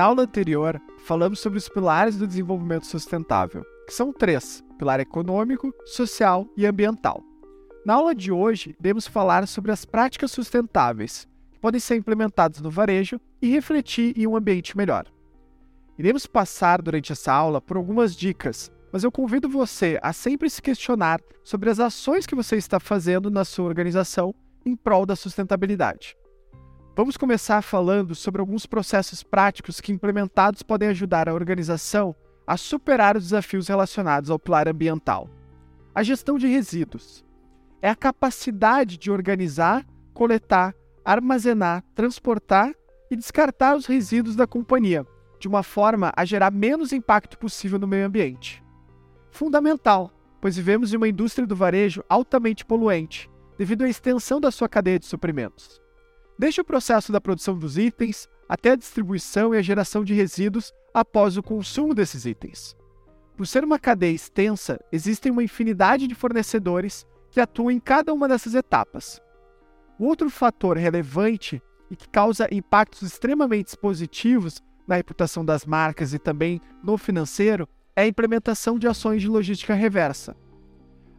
Na aula anterior, falamos sobre os pilares do desenvolvimento sustentável, que são três: pilar econômico, social e ambiental. Na aula de hoje, iremos falar sobre as práticas sustentáveis, que podem ser implementadas no varejo e refletir em um ambiente melhor. Iremos passar durante essa aula por algumas dicas, mas eu convido você a sempre se questionar sobre as ações que você está fazendo na sua organização em prol da sustentabilidade. Vamos começar falando sobre alguns processos práticos que implementados podem ajudar a organização a superar os desafios relacionados ao pilar ambiental. A gestão de resíduos é a capacidade de organizar, coletar, armazenar, transportar e descartar os resíduos da companhia, de uma forma a gerar menos impacto possível no meio ambiente. Fundamental, pois vivemos em uma indústria do varejo altamente poluente, devido à extensão da sua cadeia de suprimentos. Desde o processo da produção dos itens até a distribuição e a geração de resíduos após o consumo desses itens. Por ser uma cadeia extensa, existem uma infinidade de fornecedores que atuam em cada uma dessas etapas. Outro fator relevante e que causa impactos extremamente positivos na reputação das marcas e também no financeiro é a implementação de ações de logística reversa.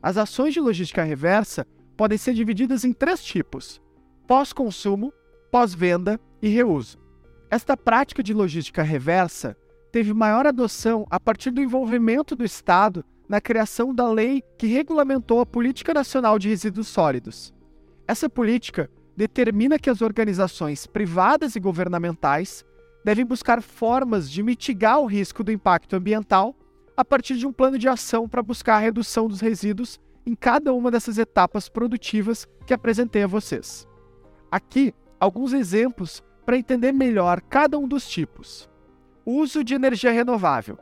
As ações de logística reversa podem ser divididas em três tipos: pós-consumo, pós-venda e reuso. Esta prática de logística reversa teve maior adoção a partir do envolvimento do Estado na criação da lei que regulamentou a Política Nacional de Resíduos Sólidos. Essa política determina que as organizações privadas e governamentais devem buscar formas de mitigar o risco do impacto ambiental a partir de um plano de ação para buscar a redução dos resíduos em cada uma dessas etapas produtivas que apresentei a vocês. Aqui, alguns exemplos para entender melhor cada um dos tipos. Uso de energia renovável.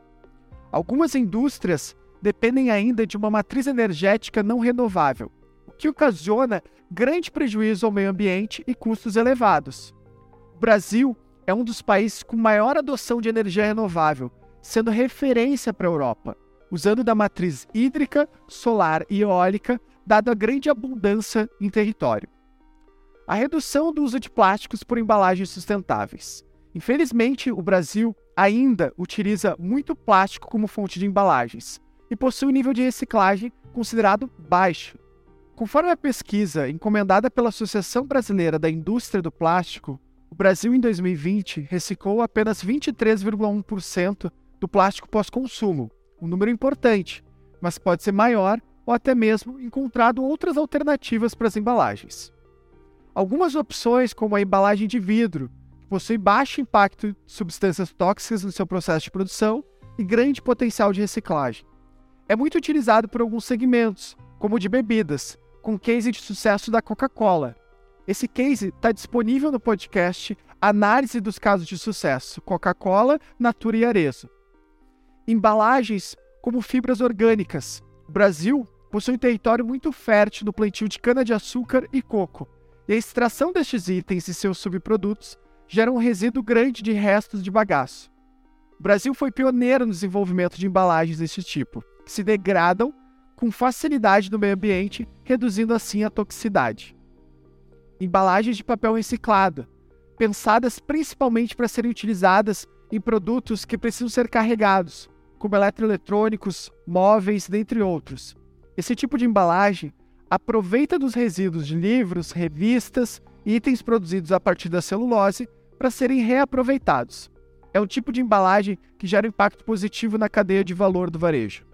Algumas indústrias dependem ainda de uma matriz energética não renovável, o que ocasiona grande prejuízo ao meio ambiente e custos elevados. O Brasil é um dos países com maior adoção de energia renovável, sendo referência para a Europa, usando da matriz hídrica, solar e eólica, dada a grande abundância em território a redução do uso de plásticos por embalagens sustentáveis. Infelizmente, o Brasil ainda utiliza muito plástico como fonte de embalagens e possui um nível de reciclagem considerado baixo. Conforme a pesquisa encomendada pela Associação Brasileira da Indústria do Plástico, o Brasil em 2020 reciclou apenas 23,1% do plástico pós-consumo, um número importante, mas pode ser maior ou até mesmo encontrado outras alternativas para as embalagens. Algumas opções, como a embalagem de vidro, que possui baixo impacto de substâncias tóxicas no seu processo de produção e grande potencial de reciclagem. É muito utilizado por alguns segmentos, como o de bebidas, com case de sucesso da Coca-Cola. Esse case está disponível no podcast Análise dos Casos de Sucesso Coca-Cola, Natura e Arezo. Embalagens como fibras orgânicas. O Brasil possui um território muito fértil no plantio de cana-de-açúcar e coco, e a extração destes itens e seus subprodutos gera um resíduo grande de restos de bagaço. O Brasil foi pioneiro no desenvolvimento de embalagens deste tipo, que se degradam com facilidade no meio ambiente, reduzindo assim a toxicidade. Embalagens de papel reciclado, pensadas principalmente para serem utilizadas em produtos que precisam ser carregados, como eletroeletrônicos, móveis, dentre outros. Esse tipo de embalagem aproveita dos resíduos de livros, revistas itens produzidos a partir da celulose para serem reaproveitados. É um tipo de embalagem que gera impacto positivo na cadeia de valor do varejo.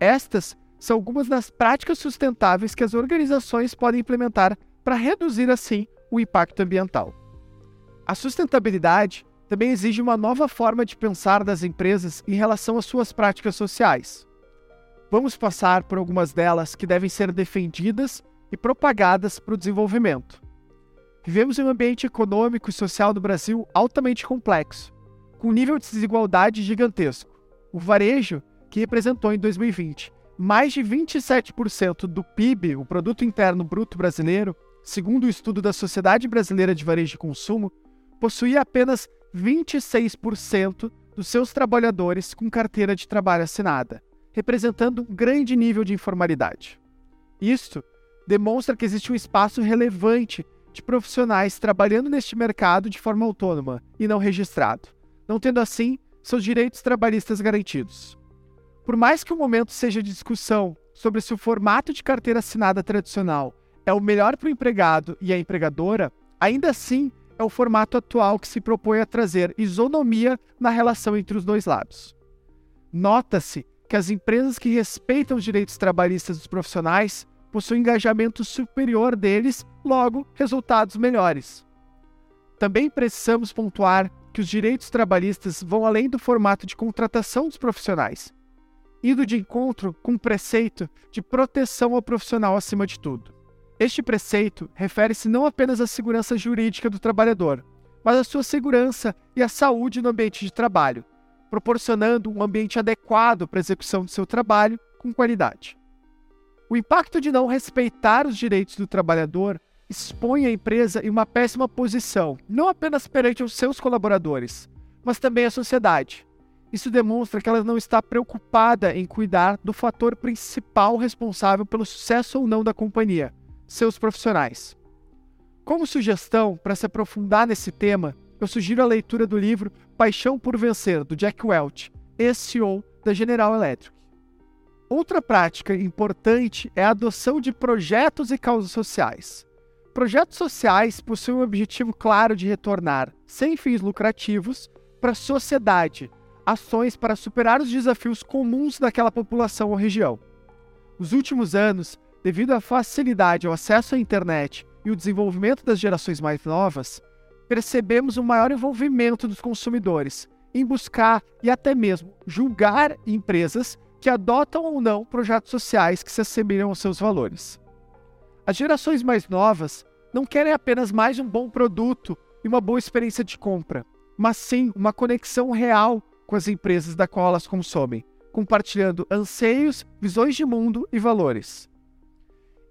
Estas são algumas das práticas sustentáveis que as organizações podem implementar para reduzir assim o impacto ambiental. A sustentabilidade também exige uma nova forma de pensar das empresas em relação às suas práticas sociais. Vamos passar por algumas delas que devem ser defendidas e propagadas para o desenvolvimento. Vivemos em um ambiente econômico e social do Brasil altamente complexo, com um nível de desigualdade gigantesco. O varejo, que representou em 2020 mais de 27% do PIB, o Produto Interno Bruto Brasileiro, segundo o estudo da Sociedade Brasileira de Varejo e Consumo, possuía apenas 26% dos seus trabalhadores com carteira de trabalho assinada representando um grande nível de informalidade. Isto demonstra que existe um espaço relevante de profissionais trabalhando neste mercado de forma autônoma e não registrado, não tendo assim seus direitos trabalhistas garantidos. Por mais que o momento seja de discussão sobre se o formato de carteira assinada tradicional é o melhor para o empregado e a empregadora, ainda assim é o formato atual que se propõe a trazer isonomia na relação entre os dois lados. Nota-se que as empresas que respeitam os direitos trabalhistas dos profissionais possuem engajamento superior deles, logo, resultados melhores. Também precisamos pontuar que os direitos trabalhistas vão além do formato de contratação dos profissionais, indo de encontro com o preceito de proteção ao profissional acima de tudo. Este preceito refere-se não apenas à segurança jurídica do trabalhador, mas à sua segurança e à saúde no ambiente de trabalho, proporcionando um ambiente adequado para a execução do seu trabalho com qualidade. O impacto de não respeitar os direitos do trabalhador expõe a empresa em uma péssima posição, não apenas perante os seus colaboradores, mas também a sociedade. Isso demonstra que ela não está preocupada em cuidar do fator principal responsável pelo sucesso ou não da companhia, seus profissionais. Como sugestão para se aprofundar nesse tema, eu sugiro a leitura do livro Paixão por Vencer, do Jack Welch, ex-CEO da General Electric. Outra prática importante é a adoção de projetos e causas sociais. Projetos sociais possuem um objetivo claro de retornar, sem fins lucrativos, para a sociedade, ações para superar os desafios comuns daquela população ou região. Nos últimos anos, devido à facilidade ao acesso à internet e o desenvolvimento das gerações mais novas, percebemos um maior envolvimento dos consumidores em buscar e até mesmo julgar empresas que adotam ou não projetos sociais que se assemelham aos seus valores. As gerações mais novas não querem apenas mais um bom produto e uma boa experiência de compra, mas sim uma conexão real com as empresas da qual elas consomem, compartilhando anseios, visões de mundo e valores.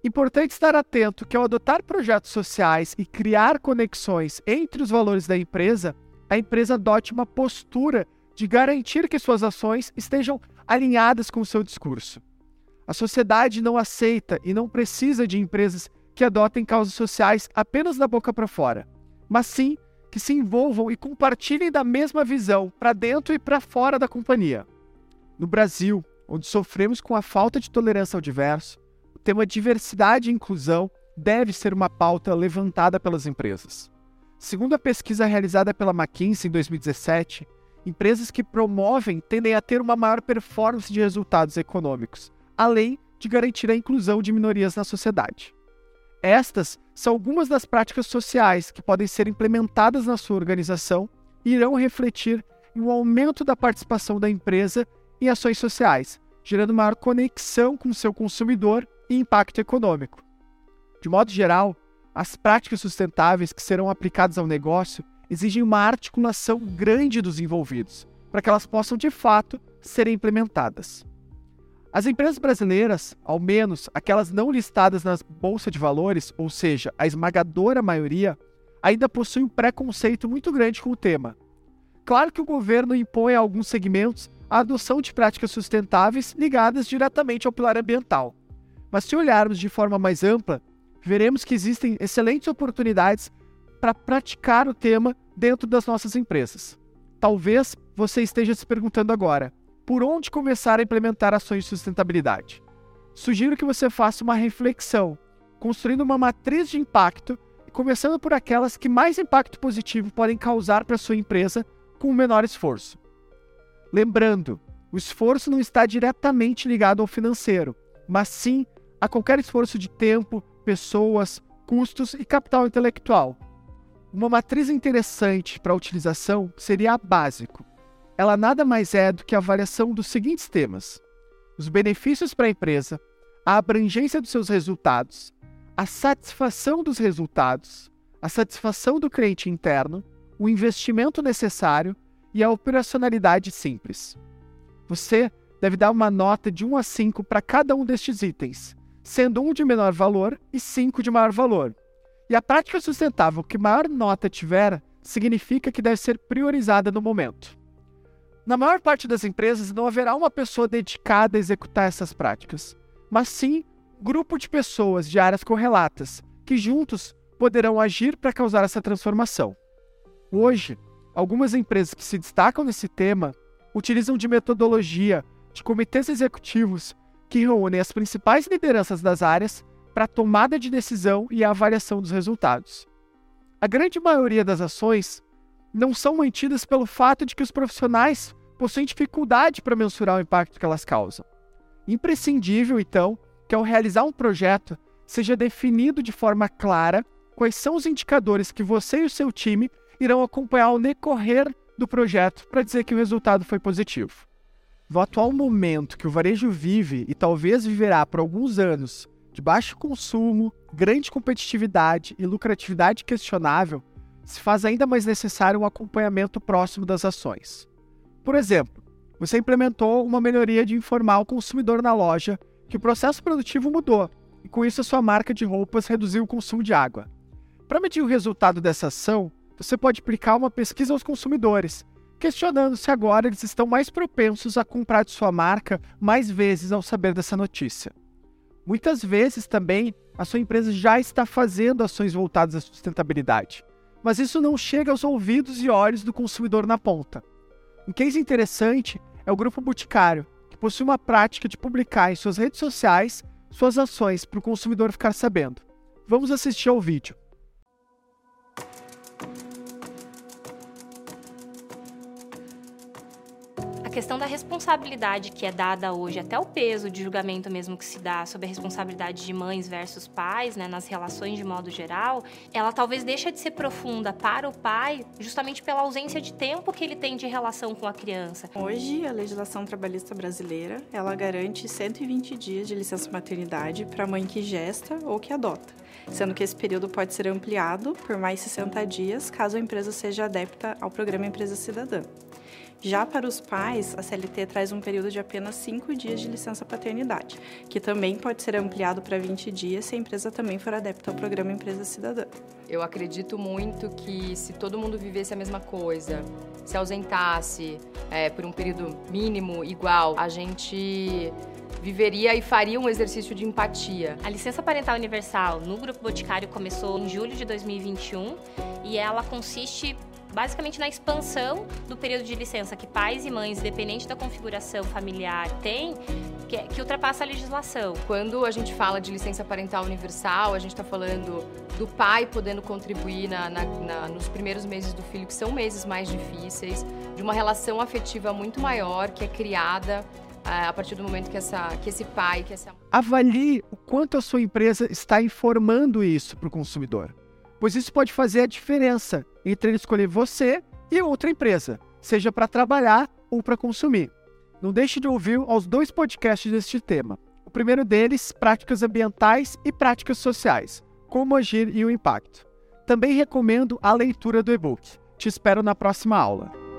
Importante estar atento que ao adotar projetos sociais e criar conexões entre os valores da empresa, a empresa adote uma postura de garantir que suas ações estejam alinhadas com o seu discurso. A sociedade não aceita e não precisa de empresas que adotem causas sociais apenas da boca para fora, mas sim que se envolvam e compartilhem da mesma visão para dentro e para fora da companhia. No Brasil, onde sofremos com a falta de tolerância ao diverso, tema diversidade e inclusão deve ser uma pauta levantada pelas empresas. Segundo a pesquisa realizada pela McKinsey em 2017, empresas que promovem tendem a ter uma maior performance de resultados econômicos, além de garantir a inclusão de minorias na sociedade. Estas são algumas das práticas sociais que podem ser implementadas na sua organização e irão refletir em um aumento da participação da empresa em ações sociais, gerando maior conexão com o seu consumidor e impacto econômico. De modo geral, as práticas sustentáveis que serão aplicadas ao negócio exigem uma articulação grande dos envolvidos, para que elas possam de fato serem implementadas. As empresas brasileiras, ao menos aquelas não listadas nas bolsas de valores, ou seja, a esmagadora maioria, ainda possuem um preconceito muito grande com o tema. Claro que o governo impõe a alguns segmentos a adoção de práticas sustentáveis ligadas diretamente ao pilar ambiental. Mas se olharmos de forma mais ampla, veremos que existem excelentes oportunidades para praticar o tema dentro das nossas empresas. Talvez você esteja se perguntando agora: por onde começar a implementar ações de sustentabilidade? Sugiro que você faça uma reflexão, construindo uma matriz de impacto começando por aquelas que mais impacto positivo podem causar para sua empresa com o menor esforço. Lembrando, o esforço não está diretamente ligado ao financeiro, mas sim a qualquer esforço de tempo, pessoas, custos e capital intelectual. Uma matriz interessante para a utilização seria a básico. Ela nada mais é do que a avaliação dos seguintes temas: os benefícios para a empresa, a abrangência dos seus resultados, a satisfação dos resultados, a satisfação do cliente interno, o investimento necessário e a operacionalidade simples. Você deve dar uma nota de 1 a 5 para cada um destes itens, sendo um de menor valor e cinco de maior valor. E a prática sustentável que maior nota tiver significa que deve ser priorizada no momento. Na maior parte das empresas não haverá uma pessoa dedicada a executar essas práticas, mas sim um grupo de pessoas de áreas correlatas que juntos poderão agir para causar essa transformação. Hoje, algumas empresas que se destacam nesse tema utilizam de metodologia de comitês executivos que reúnem as principais lideranças das áreas para a tomada de decisão e a avaliação dos resultados. A grande maioria das ações não são mantidas pelo fato de que os profissionais possuem dificuldade para mensurar o impacto que elas causam. Imprescindível, então, que ao realizar um projeto seja definido de forma clara quais são os indicadores que você e o seu time irão acompanhar o decorrer do projeto para dizer que o resultado foi positivo. No atual momento que o varejo vive e talvez viverá por alguns anos de baixo consumo, grande competitividade e lucratividade questionável, se faz ainda mais necessário um acompanhamento próximo das ações. Por exemplo, você implementou uma melhoria de informar o consumidor na loja que o processo produtivo mudou e com isso a sua marca de roupas reduziu o consumo de água. Para medir o resultado dessa ação, você pode aplicar uma pesquisa aos consumidores, questionando se agora eles estão mais propensos a comprar de sua marca mais vezes ao saber dessa notícia. Muitas vezes também a sua empresa já está fazendo ações voltadas à sustentabilidade, mas isso não chega aos ouvidos e olhos do consumidor na ponta. Um case interessante é o Grupo Boticário, que possui uma prática de publicar em suas redes sociais suas ações para o consumidor ficar sabendo. Vamos assistir ao vídeo. Questão da responsabilidade que é dada hoje, até o peso de julgamento mesmo que se dá sobre a responsabilidade de mães versus pais, né, nas relações de modo geral, ela talvez deixa de ser profunda para o pai justamente pela ausência de tempo que ele tem de relação com a criança. Hoje, a legislação trabalhista brasileira, ela garante 120 dias de licença maternidade para a mãe que gesta ou que adota, sendo que esse período pode ser ampliado por mais 60 dias caso a empresa seja adepta ao programa Empresa Cidadã. Já para os pais, a CLT traz um período de apenas 5 dias de licença paternidade, que também pode ser ampliado para 20 dias se a empresa também for adepta ao programa Empresa Cidadã. Eu acredito muito que se todo mundo vivesse a mesma coisa, se ausentasse é, por um período mínimo igual, a gente viveria e faria um exercício de empatia. A licença parental universal no Grupo Boticário começou em julho de 2021 e ela consiste basicamente na expansão do período de licença que pais e mães, independente da configuração familiar, têm, que, é, que ultrapassa a legislação. Quando a gente fala de licença parental universal, a gente está falando do pai podendo contribuir na, na, na, nos primeiros meses do filho, que são meses mais difíceis, de uma relação afetiva muito maior que é criada é, a partir do momento que, essa, que esse pai, que essa... Avalie o quanto a sua empresa está informando isso para o consumidor pois isso pode fazer a diferença entre ele escolher você e outra empresa, seja para trabalhar ou para consumir. Não deixe de ouvir aos dois podcasts deste tema. O primeiro deles, Práticas Ambientais e Práticas Sociais, Como Agir e o Impacto. Também recomendo a leitura do e-book. Te espero na próxima aula.